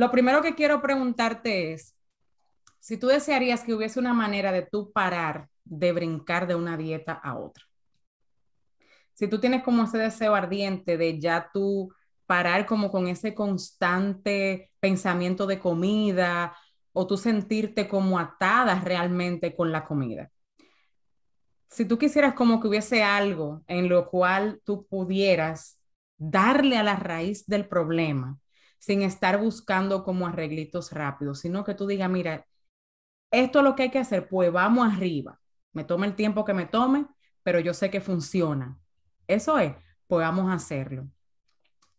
Lo primero que quiero preguntarte es, si tú desearías que hubiese una manera de tú parar de brincar de una dieta a otra. Si tú tienes como ese deseo ardiente de ya tú parar como con ese constante pensamiento de comida o tú sentirte como atada realmente con la comida. Si tú quisieras como que hubiese algo en lo cual tú pudieras darle a la raíz del problema sin estar buscando como arreglitos rápidos, sino que tú digas, mira, esto es lo que hay que hacer, pues vamos arriba. Me tome el tiempo que me tome, pero yo sé que funciona. Eso es, pues vamos a hacerlo.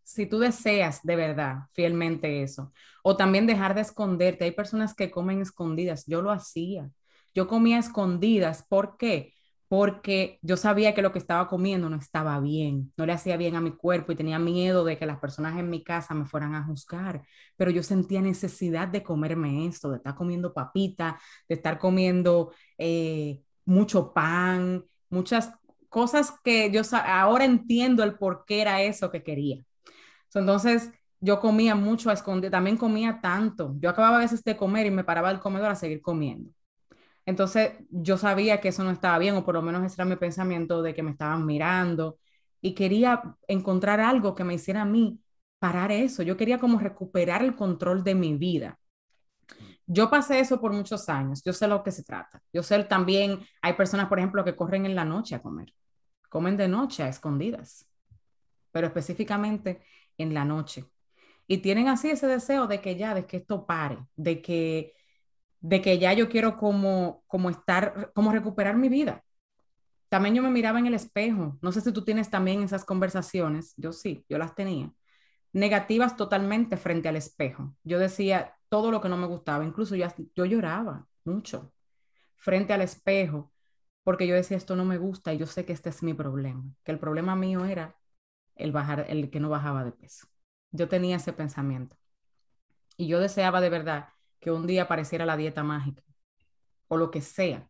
Si tú deseas de verdad, fielmente eso, o también dejar de esconderte. Hay personas que comen escondidas. Yo lo hacía. Yo comía escondidas. ¿Por qué? Porque yo sabía que lo que estaba comiendo no estaba bien, no le hacía bien a mi cuerpo y tenía miedo de que las personas en mi casa me fueran a juzgar. Pero yo sentía necesidad de comerme esto, de estar comiendo papita, de estar comiendo eh, mucho pan, muchas cosas que yo ahora entiendo el por qué era eso que quería. Entonces, yo comía mucho a esconder, también comía tanto. Yo acababa a veces de comer y me paraba del comedor a seguir comiendo. Entonces yo sabía que eso no estaba bien, o por lo menos ese era mi pensamiento de que me estaban mirando y quería encontrar algo que me hiciera a mí parar eso. Yo quería como recuperar el control de mi vida. Yo pasé eso por muchos años, yo sé lo que se trata. Yo sé también, hay personas, por ejemplo, que corren en la noche a comer, comen de noche a escondidas, pero específicamente en la noche y tienen así ese deseo de que ya, de que esto pare, de que, de que ya yo quiero como, como estar, como recuperar mi vida. También yo me miraba en el espejo. No sé si tú tienes también esas conversaciones. Yo sí, yo las tenía. Negativas totalmente frente al espejo. Yo decía todo lo que no me gustaba. Incluso yo, yo lloraba mucho frente al espejo porque yo decía esto no me gusta y yo sé que este es mi problema. Que el problema mío era el bajar, el que no bajaba de peso yo tenía ese pensamiento. Y yo deseaba de verdad que un día apareciera la dieta mágica o lo que sea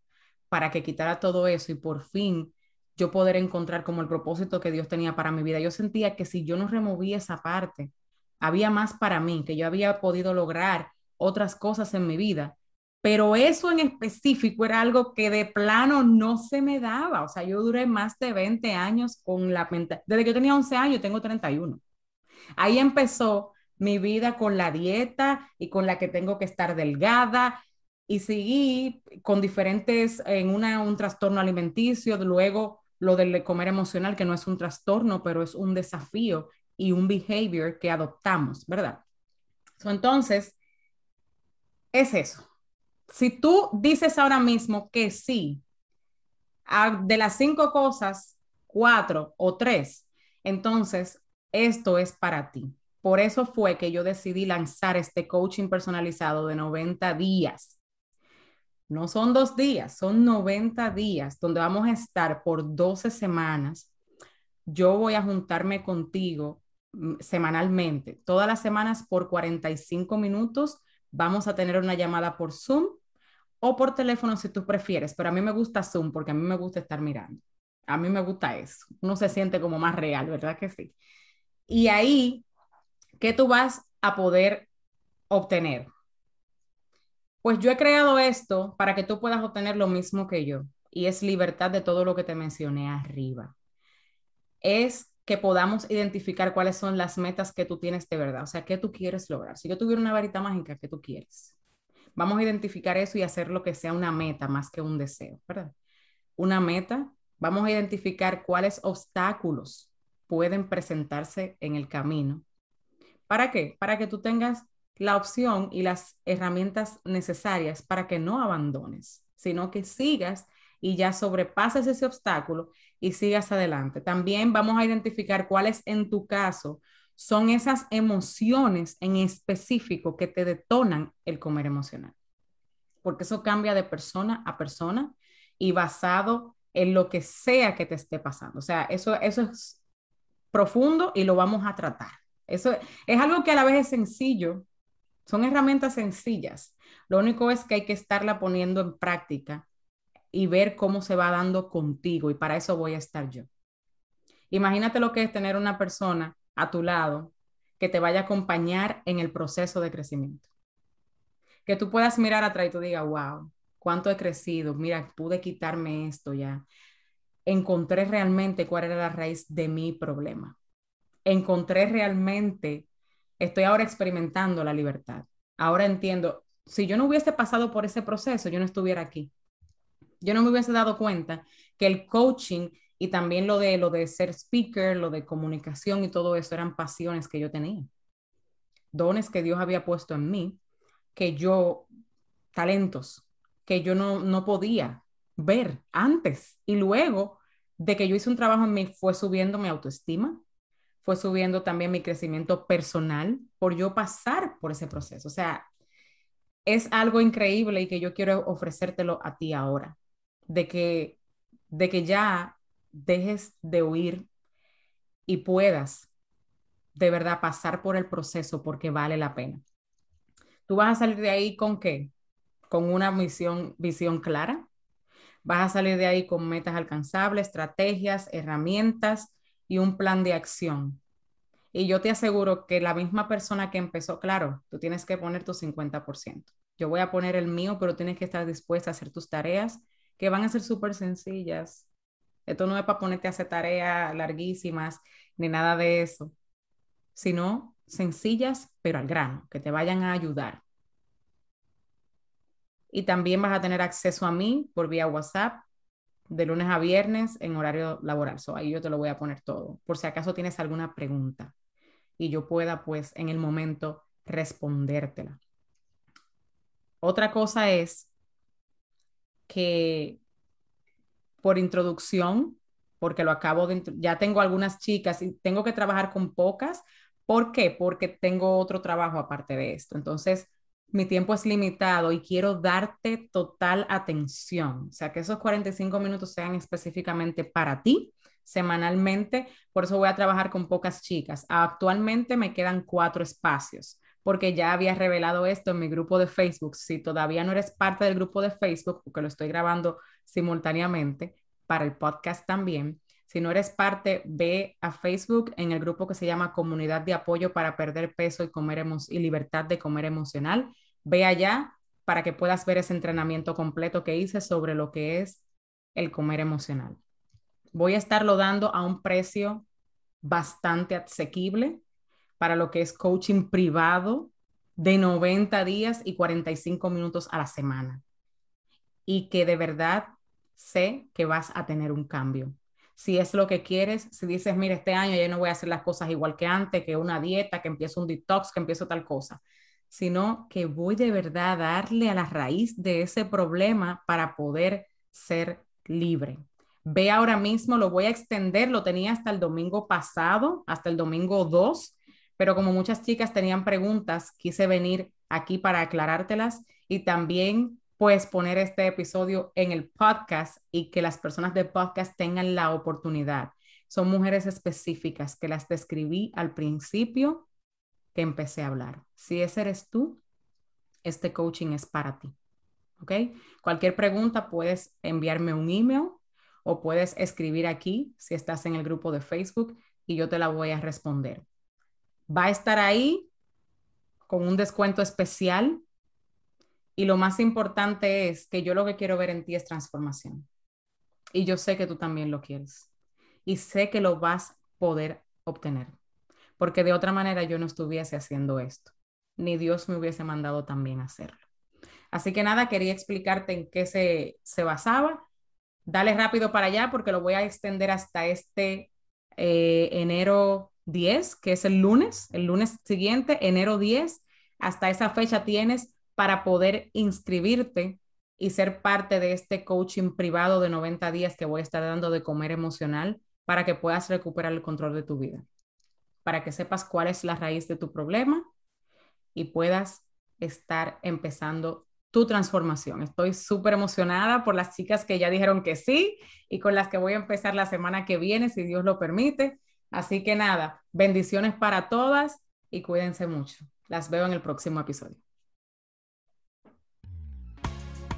para que quitara todo eso y por fin yo poder encontrar como el propósito que Dios tenía para mi vida. Yo sentía que si yo no removía esa parte, había más para mí, que yo había podido lograr otras cosas en mi vida, pero eso en específico era algo que de plano no se me daba. O sea, yo duré más de 20 años con la mente, desde que yo tenía 11 años, tengo 31. Ahí empezó mi vida con la dieta y con la que tengo que estar delgada y seguí con diferentes, en una, un trastorno alimenticio, luego lo del comer emocional, que no es un trastorno, pero es un desafío y un behavior que adoptamos, ¿verdad? entonces, es eso. Si tú dices ahora mismo que sí, de las cinco cosas, cuatro o tres, entonces esto es para ti. Por eso fue que yo decidí lanzar este coaching personalizado de 90 días. No son dos días, son 90 días donde vamos a estar por 12 semanas. Yo voy a juntarme contigo mm, semanalmente, todas las semanas por 45 minutos. Vamos a tener una llamada por Zoom o por teléfono si tú prefieres, pero a mí me gusta Zoom porque a mí me gusta estar mirando. A mí me gusta eso. Uno se siente como más real, ¿verdad que sí? Y ahí, ¿qué tú vas a poder obtener? Pues yo he creado esto para que tú puedas obtener lo mismo que yo, y es libertad de todo lo que te mencioné arriba. Es que podamos identificar cuáles son las metas que tú tienes de verdad, o sea, qué tú quieres lograr. Si yo tuviera una varita mágica, ¿qué tú quieres? Vamos a identificar eso y hacer lo que sea una meta más que un deseo, ¿verdad? Una meta, vamos a identificar cuáles obstáculos pueden presentarse en el camino. ¿Para qué? Para que tú tengas la opción y las herramientas necesarias para que no abandones, sino que sigas y ya sobrepases ese obstáculo y sigas adelante. También vamos a identificar cuáles en tu caso son esas emociones en específico que te detonan el comer emocional. Porque eso cambia de persona a persona y basado en lo que sea que te esté pasando. O sea, eso, eso es profundo y lo vamos a tratar. Eso es algo que a la vez es sencillo, son herramientas sencillas. Lo único es que hay que estarla poniendo en práctica y ver cómo se va dando contigo y para eso voy a estar yo. Imagínate lo que es tener una persona a tu lado que te vaya a acompañar en el proceso de crecimiento. Que tú puedas mirar atrás y tú digas, wow, cuánto he crecido, mira, pude quitarme esto ya. Encontré realmente cuál era la raíz de mi problema. Encontré realmente, estoy ahora experimentando la libertad. Ahora entiendo, si yo no hubiese pasado por ese proceso, yo no estuviera aquí. Yo no me hubiese dado cuenta que el coaching y también lo de, lo de ser speaker, lo de comunicación y todo eso eran pasiones que yo tenía. Dones que Dios había puesto en mí, que yo, talentos, que yo no, no podía ver antes. Y luego de que yo hice un trabajo en mí, fue subiendo mi autoestima, fue subiendo también mi crecimiento personal por yo pasar por ese proceso. O sea, es algo increíble y que yo quiero ofrecértelo a ti ahora, de que, de que ya dejes de huir y puedas de verdad pasar por el proceso porque vale la pena. Tú vas a salir de ahí con qué? Con una misión, visión clara. Vas a salir de ahí con metas alcanzables, estrategias, herramientas y un plan de acción. Y yo te aseguro que la misma persona que empezó, claro, tú tienes que poner tu 50%. Yo voy a poner el mío, pero tienes que estar dispuesta a hacer tus tareas, que van a ser súper sencillas, esto no es para ponerte a hacer tareas larguísimas ni nada de eso, sino sencillas, pero al grano, que te vayan a ayudar. Y también vas a tener acceso a mí por vía WhatsApp de lunes a viernes en horario laboral. So, ahí yo te lo voy a poner todo, por si acaso tienes alguna pregunta y yo pueda, pues, en el momento respondértela. Otra cosa es que por introducción, porque lo acabo de, ya tengo algunas chicas y tengo que trabajar con pocas. ¿Por qué? Porque tengo otro trabajo aparte de esto. Entonces, mi tiempo es limitado y quiero darte total atención. O sea, que esos 45 minutos sean específicamente para ti semanalmente. Por eso voy a trabajar con pocas chicas. Actualmente me quedan cuatro espacios porque ya había revelado esto en mi grupo de Facebook. Si todavía no eres parte del grupo de Facebook, porque lo estoy grabando simultáneamente para el podcast también, si no eres parte, ve a Facebook en el grupo que se llama Comunidad de Apoyo para Perder Peso y, comer y Libertad de Comer Emocional. Ve allá para que puedas ver ese entrenamiento completo que hice sobre lo que es el comer emocional. Voy a estarlo dando a un precio bastante asequible para lo que es coaching privado de 90 días y 45 minutos a la semana. Y que de verdad sé que vas a tener un cambio. Si es lo que quieres, si dices, mira, este año ya no voy a hacer las cosas igual que antes, que una dieta, que empiezo un detox, que empiezo tal cosa, sino que voy de verdad a darle a la raíz de ese problema para poder ser libre. Ve ahora mismo, lo voy a extender, lo tenía hasta el domingo pasado, hasta el domingo 2, pero como muchas chicas tenían preguntas, quise venir aquí para aclarártelas y también pues poner este episodio en el podcast y que las personas del podcast tengan la oportunidad. Son mujeres específicas que las describí al principio que empecé a hablar. Si ese eres tú, este coaching es para ti. ¿Ok? Cualquier pregunta puedes enviarme un email o puedes escribir aquí si estás en el grupo de Facebook y yo te la voy a responder va a estar ahí con un descuento especial. Y lo más importante es que yo lo que quiero ver en ti es transformación. Y yo sé que tú también lo quieres. Y sé que lo vas a poder obtener. Porque de otra manera yo no estuviese haciendo esto. Ni Dios me hubiese mandado también hacerlo. Así que nada, quería explicarte en qué se, se basaba. Dale rápido para allá porque lo voy a extender hasta este eh, enero 10, que es el lunes, el lunes siguiente, enero 10, hasta esa fecha tienes para poder inscribirte y ser parte de este coaching privado de 90 días que voy a estar dando de comer emocional para que puedas recuperar el control de tu vida, para que sepas cuál es la raíz de tu problema y puedas estar empezando tu transformación. Estoy súper emocionada por las chicas que ya dijeron que sí y con las que voy a empezar la semana que viene, si Dios lo permite. Así que nada, bendiciones para todas y cuídense mucho. Las veo en el próximo episodio.